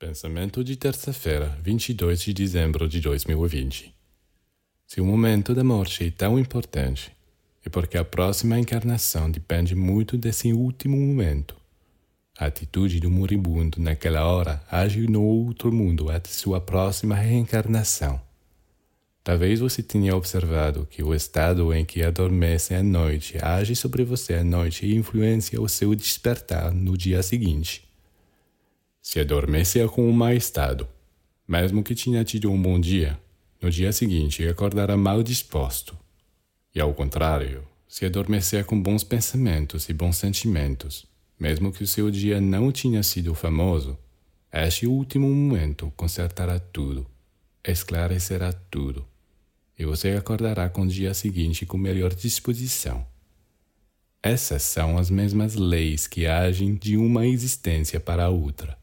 Pensamento de terça-feira, 22 de dezembro de 2020. Se o momento da morte é tão importante, é porque a próxima encarnação depende muito desse último momento. A atitude do moribundo naquela hora age no outro mundo até sua próxima reencarnação. Talvez você tenha observado que o estado em que adormece à noite age sobre você à noite e influencia o seu despertar no dia seguinte. Se adormecer com um mau estado, mesmo que tenha tido um bom dia, no dia seguinte acordará mal disposto. E ao contrário, se adormecer com bons pensamentos e bons sentimentos, mesmo que o seu dia não tenha sido famoso, este último momento consertará tudo, esclarecerá tudo, e você acordará com o dia seguinte com melhor disposição. Essas são as mesmas leis que agem de uma existência para a outra.